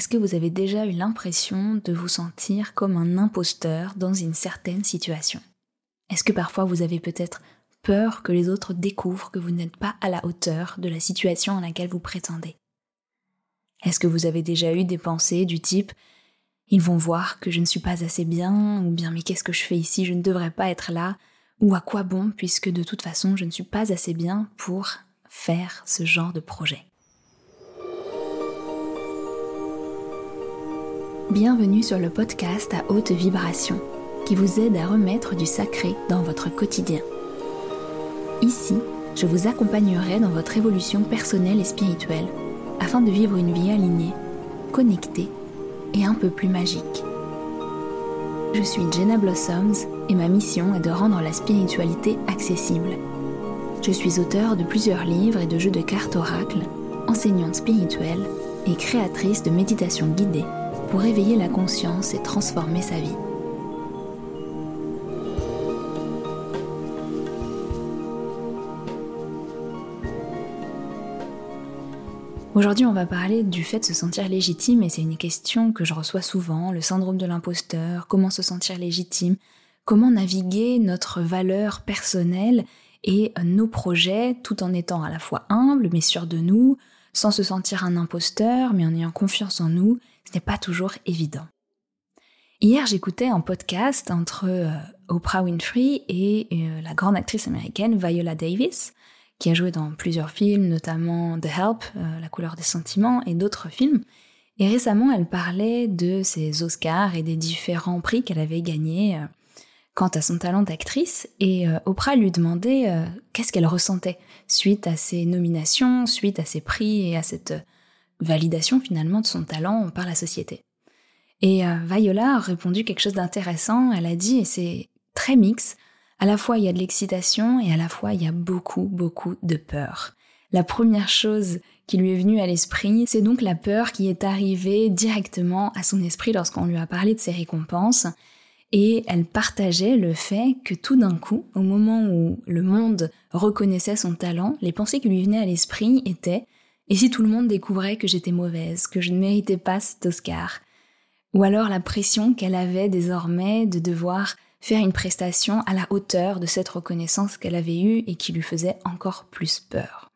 Est-ce que vous avez déjà eu l'impression de vous sentir comme un imposteur dans une certaine situation? Est-ce que parfois vous avez peut-être peur que les autres découvrent que vous n'êtes pas à la hauteur de la situation à laquelle vous prétendez? Est-ce que vous avez déjà eu des pensées du type ils vont voir que je ne suis pas assez bien, ou bien mais qu'est-ce que je fais ici, je ne devrais pas être là, ou à quoi bon, puisque de toute façon je ne suis pas assez bien pour faire ce genre de projet? Bienvenue sur le podcast à haute vibration qui vous aide à remettre du sacré dans votre quotidien. Ici, je vous accompagnerai dans votre évolution personnelle et spirituelle afin de vivre une vie alignée, connectée et un peu plus magique. Je suis Jenna Blossoms et ma mission est de rendre la spiritualité accessible. Je suis auteur de plusieurs livres et de jeux de cartes oracles, enseignante spirituelle et créatrice de méditation guidée pour éveiller la conscience et transformer sa vie. Aujourd'hui, on va parler du fait de se sentir légitime et c'est une question que je reçois souvent, le syndrome de l'imposteur, comment se sentir légitime, comment naviguer notre valeur personnelle et nos projets tout en étant à la fois humble mais sûr de nous, sans se sentir un imposteur mais en ayant confiance en nous ce n'est pas toujours évident. Hier, j'écoutais un podcast entre euh, Oprah Winfrey et euh, la grande actrice américaine Viola Davis, qui a joué dans plusieurs films, notamment The Help, euh, La couleur des sentiments, et d'autres films. Et récemment, elle parlait de ses Oscars et des différents prix qu'elle avait gagnés quant à son talent d'actrice. Et Oprah lui demandait qu'est-ce qu'elle ressentait suite à ses nominations, suite à ses prix et à cette validation finalement de son talent par la société. Et euh, Viola a répondu quelque chose d'intéressant, elle a dit, et c'est très mix, à la fois il y a de l'excitation et à la fois il y a beaucoup, beaucoup de peur. La première chose qui lui est venue à l'esprit, c'est donc la peur qui est arrivée directement à son esprit lorsqu'on lui a parlé de ses récompenses. Et elle partageait le fait que tout d'un coup, au moment où le monde reconnaissait son talent, les pensées qui lui venaient à l'esprit étaient et si tout le monde découvrait que j'étais mauvaise, que je ne méritais pas cet Oscar? Ou alors la pression qu'elle avait désormais de devoir faire une prestation à la hauteur de cette reconnaissance qu'elle avait eue et qui lui faisait encore plus peur.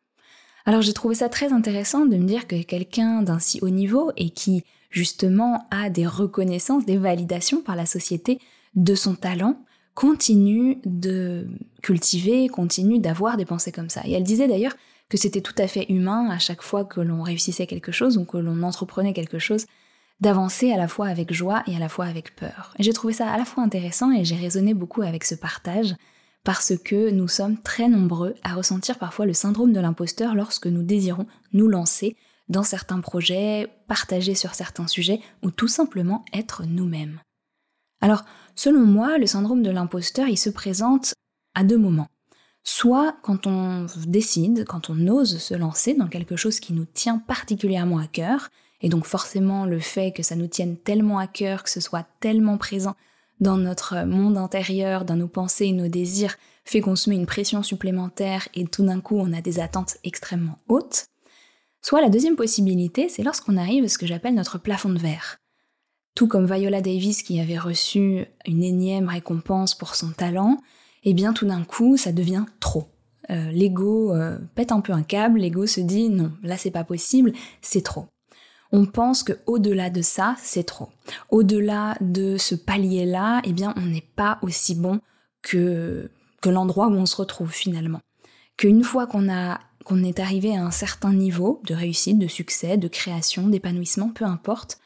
Alors j'ai trouvé ça très intéressant de me dire que quelqu'un d'un si haut niveau et qui justement a des reconnaissances, des validations par la société de son talent, continue de cultiver, continue d'avoir des pensées comme ça. Et elle disait d'ailleurs que c'était tout à fait humain à chaque fois que l'on réussissait quelque chose ou que l'on entreprenait quelque chose, d'avancer à la fois avec joie et à la fois avec peur. Et j'ai trouvé ça à la fois intéressant et j'ai raisonné beaucoup avec ce partage parce que nous sommes très nombreux à ressentir parfois le syndrome de l'imposteur lorsque nous désirons nous lancer dans certains projets, partager sur certains sujets ou tout simplement être nous-mêmes. Alors, selon moi, le syndrome de l'imposteur, il se présente à deux moments soit quand on décide, quand on ose se lancer dans quelque chose qui nous tient particulièrement à cœur, et donc forcément le fait que ça nous tienne tellement à cœur, que ce soit tellement présent dans notre monde intérieur, dans nos pensées et nos désirs, fait qu'on se met une pression supplémentaire et tout d'un coup on a des attentes extrêmement hautes. Soit la deuxième possibilité, c'est lorsqu'on arrive à ce que j'appelle notre plafond de verre. Tout comme Viola Davis qui avait reçu une énième récompense pour son talent, eh bien tout d'un coup, ça devient trop. Euh, l'ego euh, pète un peu un câble, l'ego se dit non, là c'est pas possible, c'est trop. On pense que au-delà de ça, c'est trop. Au-delà de ce palier-là, eh bien on n'est pas aussi bon que que l'endroit où on se retrouve finalement. Qu'une fois qu'on qu'on est arrivé à un certain niveau de réussite, de succès, de création, d'épanouissement, peu importe,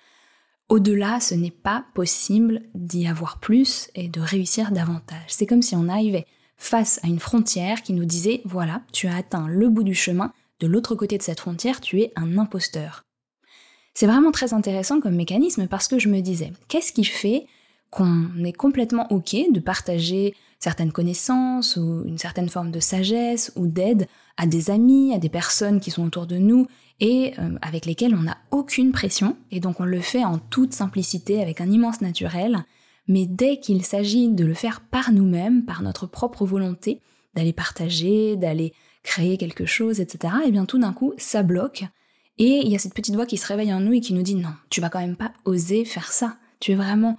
au-delà, ce n'est pas possible d'y avoir plus et de réussir davantage. C'est comme si on arrivait face à une frontière qui nous disait, voilà, tu as atteint le bout du chemin, de l'autre côté de cette frontière, tu es un imposteur. C'est vraiment très intéressant comme mécanisme parce que je me disais, qu'est-ce qui fait qu'on est complètement OK de partager certaines connaissances ou une certaine forme de sagesse ou d'aide à des amis, à des personnes qui sont autour de nous et euh, avec lesquels on n'a aucune pression, et donc on le fait en toute simplicité, avec un immense naturel, mais dès qu'il s'agit de le faire par nous-mêmes, par notre propre volonté, d'aller partager, d'aller créer quelque chose, etc., et eh bien tout d'un coup, ça bloque, Et il y a cette petite voix qui se réveille en nous et qui nous dit non, tu vas quand même pas oser faire ça. Tu es vraiment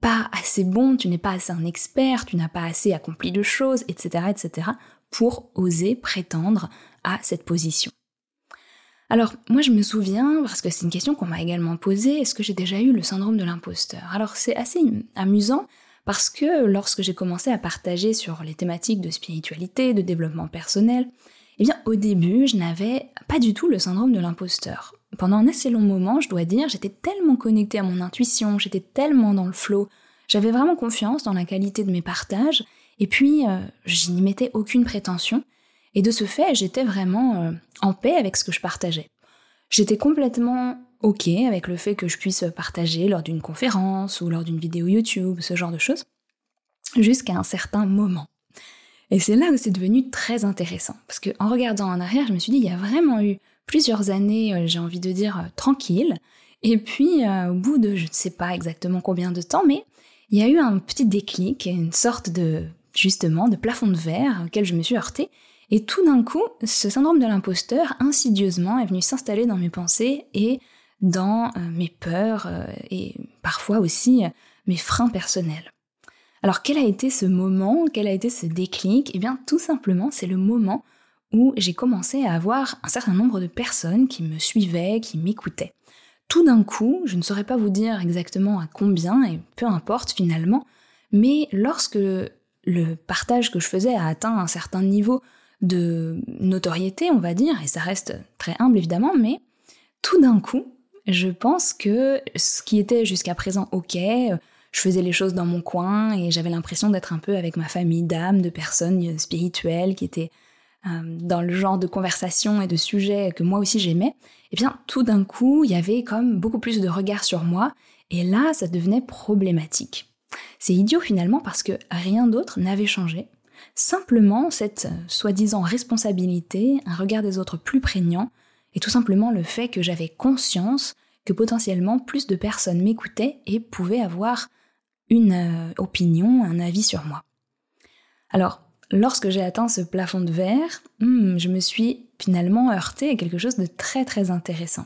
pas assez bon, tu n'es pas assez un expert, tu n'as pas assez accompli de choses, etc., etc., pour oser prétendre à cette position. Alors, moi je me souviens, parce que c'est une question qu'on m'a également posée, est-ce que j'ai déjà eu le syndrome de l'imposteur? Alors c'est assez amusant parce que lorsque j'ai commencé à partager sur les thématiques de spiritualité, de développement personnel, eh bien au début je n'avais pas du tout le syndrome de l'imposteur. Pendant un assez long moment, je dois dire, j'étais tellement connectée à mon intuition, j'étais tellement dans le flow, j'avais vraiment confiance dans la qualité de mes partages, et puis euh, je n'y mettais aucune prétention, et de ce fait, j'étais vraiment euh, en paix avec ce que je partageais. J'étais complètement OK avec le fait que je puisse partager lors d'une conférence ou lors d'une vidéo YouTube, ce genre de choses, jusqu'à un certain moment. Et c'est là où c'est devenu très intéressant, parce qu'en regardant en arrière, je me suis dit, il y a vraiment eu plusieurs années, euh, j'ai envie de dire, euh, tranquille, et puis au bout de je ne sais pas exactement combien de temps, mais il y a eu un petit déclic, une sorte de, justement, de plafond de verre auquel je me suis heurtée, et tout d'un coup, ce syndrome de l'imposteur, insidieusement, est venu s'installer dans mes pensées et dans euh, mes peurs euh, et parfois aussi euh, mes freins personnels. Alors quel a été ce moment, quel a été ce déclic? Eh bien tout simplement c'est le moment où j'ai commencé à avoir un certain nombre de personnes qui me suivaient, qui m'écoutaient. Tout d'un coup, je ne saurais pas vous dire exactement à combien, et peu importe finalement, mais lorsque le partage que je faisais a atteint un certain niveau de notoriété, on va dire, et ça reste très humble évidemment, mais tout d'un coup, je pense que ce qui était jusqu'à présent ok, je faisais les choses dans mon coin et j'avais l'impression d'être un peu avec ma famille d'âmes, de personnes spirituelles qui étaient dans le genre de conversation et de sujets que moi aussi j'aimais, eh bien tout d'un coup, il y avait comme beaucoup plus de regard sur moi et là, ça devenait problématique. C'est idiot finalement parce que rien d'autre n'avait changé. Simplement, cette euh, soi-disant responsabilité, un regard des autres plus prégnant, et tout simplement le fait que j'avais conscience que potentiellement plus de personnes m'écoutaient et pouvaient avoir une euh, opinion, un avis sur moi. Alors, lorsque j'ai atteint ce plafond de verre, hmm, je me suis finalement heurtée à quelque chose de très très intéressant.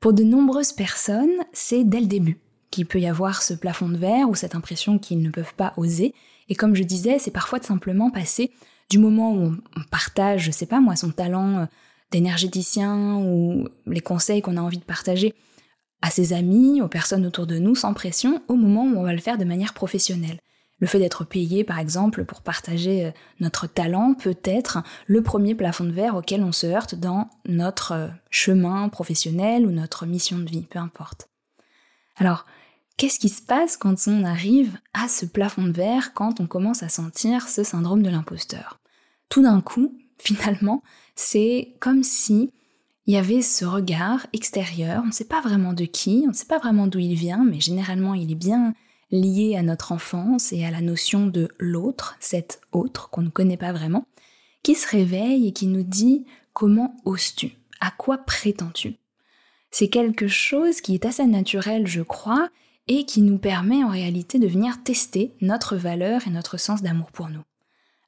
Pour de nombreuses personnes, c'est dès le début qu'il peut y avoir ce plafond de verre ou cette impression qu'ils ne peuvent pas oser, et comme je disais, c'est parfois de simplement passer du moment où on partage, je sais pas moi, son talent euh, d'énergéticien ou les conseils qu'on a envie de partager à ses amis, aux personnes autour de nous, sans pression, au moment où on va le faire de manière professionnelle. Le fait d'être payé, par exemple, pour partager euh, notre talent peut être le premier plafond de verre auquel on se heurte dans notre euh, chemin professionnel ou notre mission de vie, peu importe. Alors, Qu'est-ce qui se passe quand on arrive à ce plafond de verre, quand on commence à sentir ce syndrome de l'imposteur? Tout d'un coup, finalement, c'est comme si il y avait ce regard extérieur, on ne sait pas vraiment de qui, on ne sait pas vraiment d'où il vient, mais généralement il est bien lié à notre enfance et à la notion de l'autre, cet autre qu'on ne connaît pas vraiment, qui se réveille et qui nous dit comment oses-tu? À quoi prétends-tu? C'est quelque chose qui est assez naturel, je crois, et qui nous permet en réalité de venir tester notre valeur et notre sens d'amour pour nous.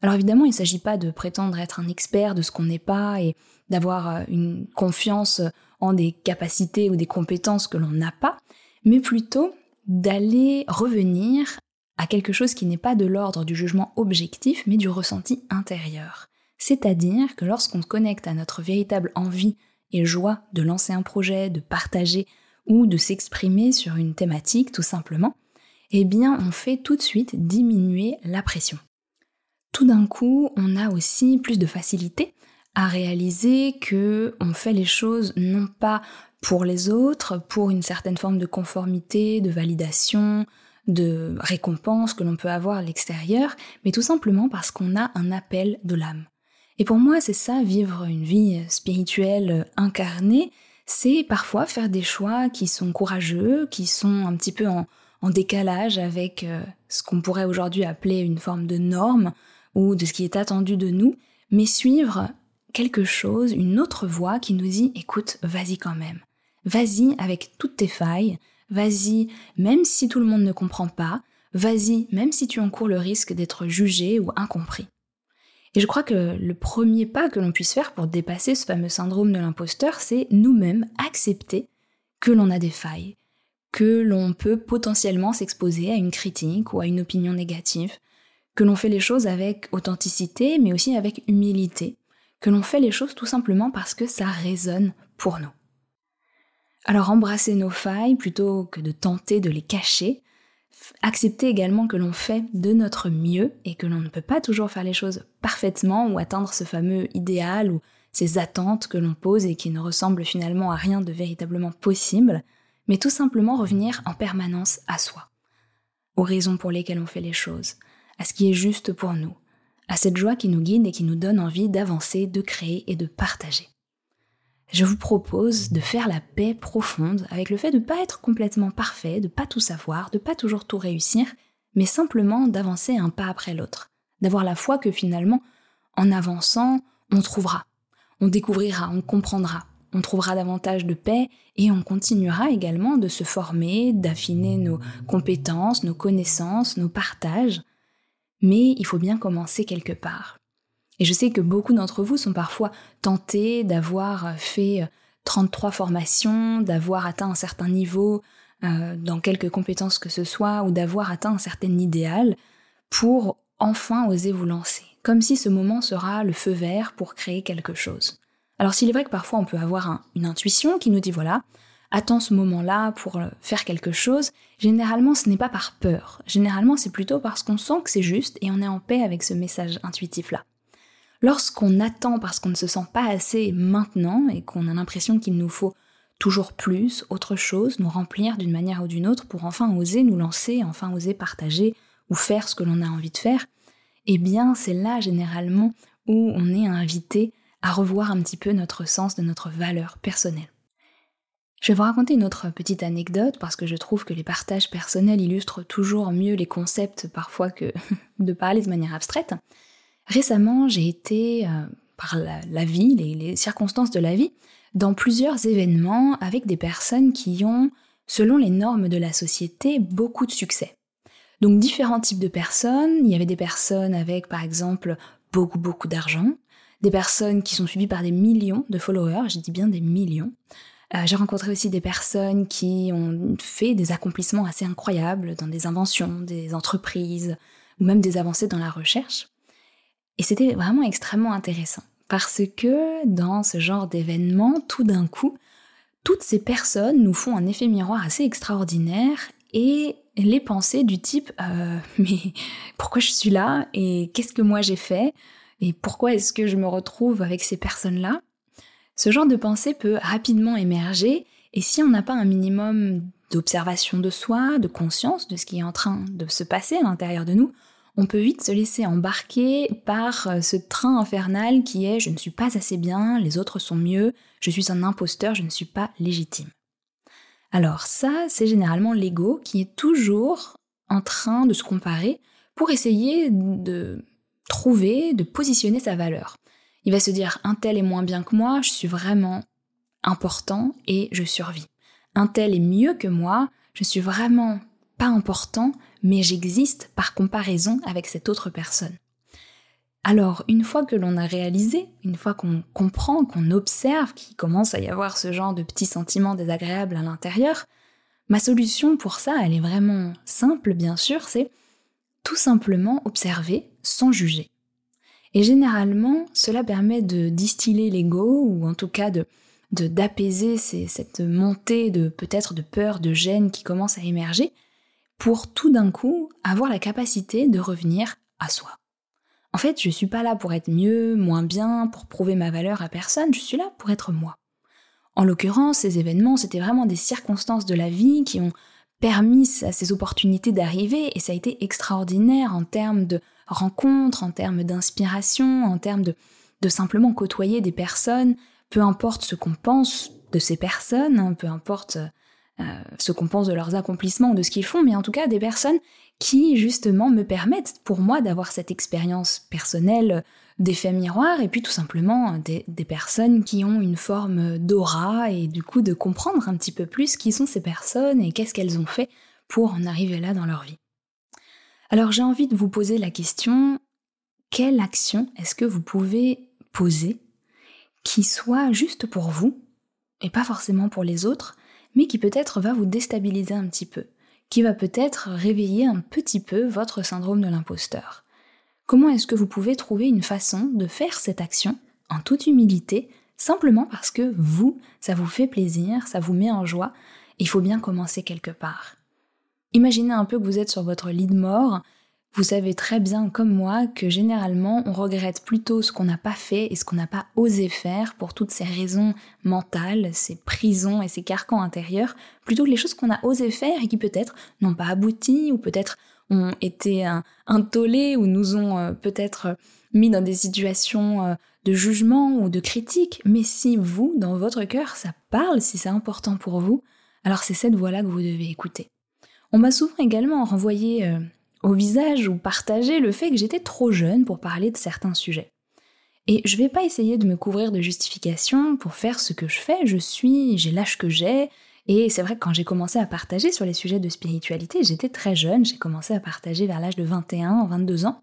Alors évidemment, il ne s'agit pas de prétendre être un expert de ce qu'on n'est pas et d'avoir euh, une confiance en des capacités ou des compétences que l'on n'a pas, mais plutôt d'aller revenir à quelque chose qui n'est pas de l'ordre du jugement objectif, mais du ressenti intérieur. C'est-à-dire que lorsqu'on se connecte à notre véritable envie et joie de lancer un projet, de partager ou de s'exprimer sur une thématique tout simplement, eh bien on fait tout de suite diminuer la pression. Tout d'un coup, on a aussi plus de facilité à réaliser que on fait les choses non pas pour les autres, pour une certaine forme de conformité, de validation, de récompense que l'on peut avoir à l'extérieur, mais tout simplement parce qu'on a un appel de l'âme. Et pour moi, c'est ça, vivre une vie spirituelle incarnée, c'est parfois faire des choix qui sont courageux, qui sont un petit peu en, décalage avec euh, ce qu'on pourrait aujourd'hui appeler une forme de norme ou de ce qui est attendu de nous, mais suivre quelque chose, une autre voie qui nous dit écoute, vas-y quand même. Vas-y avec toutes tes failles, vas-y même si tout le monde ne comprend pas, vas-y même si tu encours le risque d'être jugé ou incompris. Et je crois que le premier pas que l'on puisse faire pour dépasser ce fameux syndrome de l'imposteur, c'est nous-mêmes accepter que l'on a des failles, que l'on peut potentiellement s'exposer à une critique ou à une opinion négative, que l'on fait les choses avec authenticité mais aussi avec humilité, que l'on fait les choses tout simplement parce que ça résonne pour nous. Alors embrasser nos failles plutôt que de tenter de les cacher, accepter également que l'on fait de notre mieux et que l'on ne peut pas toujours faire les choses parfaitement ou atteindre ce fameux idéal ou ces attentes que l'on pose et qui ne ressemblent finalement à rien de véritablement possible, mais tout simplement revenir en permanence à soi, aux raisons pour lesquelles on fait les choses, à ce qui est juste pour nous, à cette joie qui nous guide et qui nous donne envie d'avancer, de créer et de partager je vous propose de faire la paix profonde avec le fait de ne pas être complètement parfait, de ne pas tout savoir, de ne pas toujours tout réussir, mais simplement d'avancer un pas après l'autre, d'avoir la foi que finalement, en avançant, on trouvera, on découvrira, on comprendra, on trouvera davantage de paix et on continuera également de se former, d'affiner nos compétences, nos connaissances, nos partages. Mais il faut bien commencer quelque part. Et je sais que beaucoup d'entre vous sont parfois tentés d'avoir fait 33 euh, formations, d'avoir atteint un certain niveau euh, dans quelques compétences que ce soit, ou d'avoir atteint un certain idéal pour enfin oser vous lancer, comme si ce moment sera le feu vert pour créer quelque chose. Alors s'il est vrai que parfois on peut avoir une intuition qui nous dit voilà, attends ce moment-là pour euh, faire quelque chose, généralement ce n'est pas par peur, généralement c'est plutôt parce qu'on sent que c'est juste et on est en paix avec ce message intuitif-là. Lorsqu'on attend parce qu'on ne se sent pas assez maintenant et qu'on a l'impression qu'il nous faut toujours plus, autre chose, nous remplir d'une manière ou d'une autre pour enfin oser nous lancer, enfin oser partager ou faire ce que l'on a envie de faire, eh bien c'est là généralement où on est invité à revoir un petit peu notre sens de notre valeur personnelle. Je vais vous raconter une autre petite anecdote parce que je trouve que les partages personnels illustrent toujours mieux les concepts parfois que de parler de manière abstraite. Récemment, j'ai été, euh, par la, vie, les, circonstances de la vie, dans plusieurs événements avec des personnes qui ont, selon les normes de la société, beaucoup de succès. Donc différents types de personnes. Il y avait des personnes avec, par exemple, beaucoup, beaucoup d'argent, des personnes qui sont suivies par des millions de followers, je dis bien des millions. Euh, j'ai rencontré aussi des personnes qui ont fait des accomplissements assez incroyables dans des inventions, des entreprises, ou même des avancées dans la recherche. Et c'était vraiment extrêmement intéressant parce que dans ce genre d'événement, tout d'un coup, toutes ces personnes nous font un effet miroir assez extraordinaire et les pensées du type euh, mais pourquoi je suis là et qu'est-ce que moi j'ai fait et pourquoi est-ce que je me retrouve avec ces personnes-là? Ce genre de pensée peut rapidement émerger et si on n'a pas un minimum d'observation de soi, de conscience de ce qui est en train de se passer à l'intérieur de nous, on peut vite se laisser embarquer par euh, ce train infernal qui est je ne suis pas assez bien, les autres sont mieux, je suis un imposteur, je ne suis pas légitime. Alors ça, c'est généralement l'ego qui est toujours en train de se comparer pour essayer de trouver, de positionner sa valeur. Il va se dire un tel est moins bien que moi, je suis vraiment important et je survis. Un tel est mieux que moi, je suis vraiment pas important, mais j'existe par comparaison avec cette autre personne. Alors, une fois que l'on a réalisé, une fois qu'on comprend, qu'on observe qu'il commence à y avoir ce genre de petits sentiments désagréables à l'intérieur, ma solution pour ça, elle est vraiment simple, bien sûr, c'est tout simplement observer sans juger. Et généralement, cela permet de distiller l'ego, ou en tout cas de d'apaiser cette montée de peut-être de peur, de gêne qui commence à émerger, pour tout d'un coup avoir la capacité de revenir à soi. En fait, je suis pas là pour être mieux, moins bien, pour prouver ma valeur à personne, je suis là pour être moi. En l'occurrence, ces événements, c'était vraiment des circonstances de la vie qui ont permis à ces opportunités d'arriver et ça a été extraordinaire en termes de rencontres, en termes d'inspiration, en termes de, simplement côtoyer des personnes, peu importe ce qu'on pense de ces personnes, hein, peu importe euh, ce qu'on pense de leurs accomplissements ou de ce qu'ils font, mais en tout cas des personnes qui justement me permettent pour moi d'avoir cette expérience personnelle d'effet miroir et puis tout simplement des, des, personnes qui ont une forme d'aura et du coup de comprendre un petit peu plus qui sont ces personnes et qu'est-ce qu'elles ont fait pour en arriver là dans leur vie. Alors j'ai envie de vous poser la question, quelle action est-ce que vous pouvez poser qui soit juste pour vous et pas forcément pour les autres, mais qui peut-être va vous déstabiliser un petit peu, qui va peut-être réveiller un petit peu votre syndrome de l'imposteur. Comment est-ce que vous pouvez trouver une façon de faire cette action en toute humilité, simplement parce que vous, ça vous fait plaisir, ça vous met en joie, il faut bien commencer quelque part. Imaginez un peu que vous êtes sur votre lit de mort, vous savez très bien comme moi que généralement on regrette plutôt ce qu'on n'a pas fait et ce qu'on n'a pas osé faire pour toutes ces raisons mentales, ces prisons et ces carcans intérieurs, plutôt que les choses qu'on a osé faire et qui peut-être n'ont pas abouti ou peut-être ont été intolées ou nous ont euh, peut-être mis dans des situations euh, de jugement ou de critique. Mais si vous, dans votre cœur, ça parle, si c'est important pour vous, alors c'est cette voix-là que vous devez écouter. On m'a souvent également renvoyé euh, au visage ou partagé le fait que j'étais trop jeune pour parler de certains sujets. Et je vais pas essayer de me couvrir de justifications pour faire ce que je fais, je suis, j'ai l'âge que j'ai, et c'est vrai que quand j'ai commencé à partager sur les sujets de spiritualité, j'étais très jeune, j'ai commencé à partager vers l'âge de 21, 22 ans,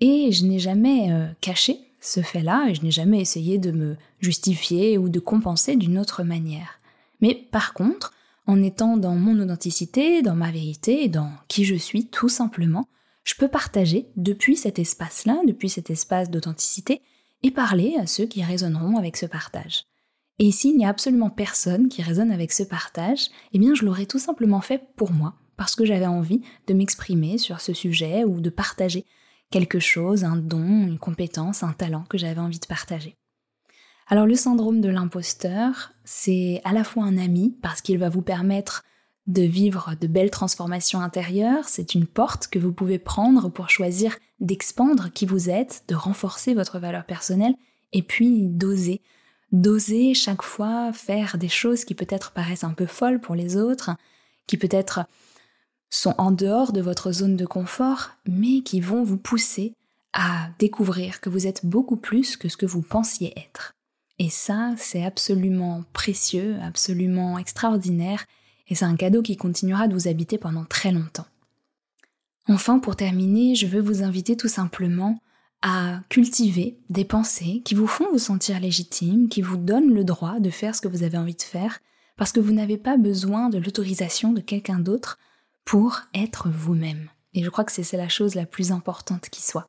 et je n'ai jamais euh, caché ce fait-là, et je n'ai jamais essayé de me justifier ou de compenser d'une autre manière. Mais par contre, en étant dans mon authenticité, dans ma vérité, dans qui je suis tout simplement, je peux partager depuis cet espace-là, depuis cet espace d'authenticité, et parler à ceux qui résonneront avec ce partage. Et s'il n'y a absolument personne qui résonne avec ce partage, eh bien je l'aurais tout simplement fait pour moi, parce que j'avais envie de m'exprimer sur ce sujet ou de partager quelque chose, un don, une compétence, un talent que j'avais envie de partager. Alors le syndrome de l'imposteur, c'est à la fois un ami parce qu'il va vous permettre de vivre de belles transformations intérieures, c'est une porte que vous pouvez prendre pour choisir d'expandre qui vous êtes, de renforcer votre valeur personnelle et puis d'oser. D'oser chaque fois faire des choses qui peut-être paraissent un peu folles pour les autres, qui peut-être sont en dehors de votre zone de confort, mais qui vont vous pousser à découvrir que vous êtes beaucoup plus que ce que vous pensiez être. Et ça, c'est absolument précieux, absolument extraordinaire, et c'est un cadeau qui continuera de vous habiter pendant très longtemps. Enfin, pour terminer, je veux vous inviter tout simplement à cultiver des pensées qui vous font vous sentir légitime, qui vous donnent le droit de faire ce que vous avez envie de faire, parce que vous n'avez pas besoin de l'autorisation de quelqu'un d'autre pour être vous-même. Et je crois que c'est la chose la plus importante qui soit.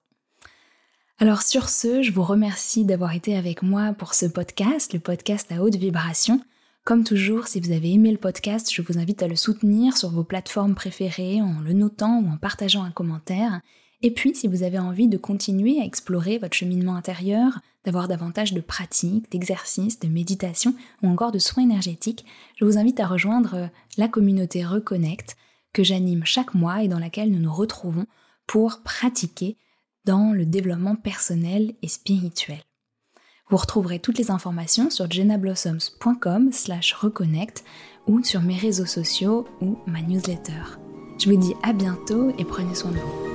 Alors sur ce, je vous remercie d'avoir été avec moi pour ce podcast, le podcast à haute vibration. Comme toujours, si vous avez aimé le podcast, je vous invite à le soutenir sur vos plateformes préférées en le notant ou en partageant un commentaire. Et puis, si vous avez envie de continuer à explorer votre cheminement intérieur, d'avoir davantage de pratiques, d'exercices, de méditation ou encore de soins énergétiques, je vous invite à rejoindre la communauté Reconnect que j'anime chaque mois et dans laquelle nous nous retrouvons pour pratiquer dans le développement personnel et spirituel. Vous retrouverez toutes les informations sur jennablossoms.com slash reconnect ou sur mes réseaux sociaux ou ma newsletter. Je vous dis à bientôt et prenez soin de vous.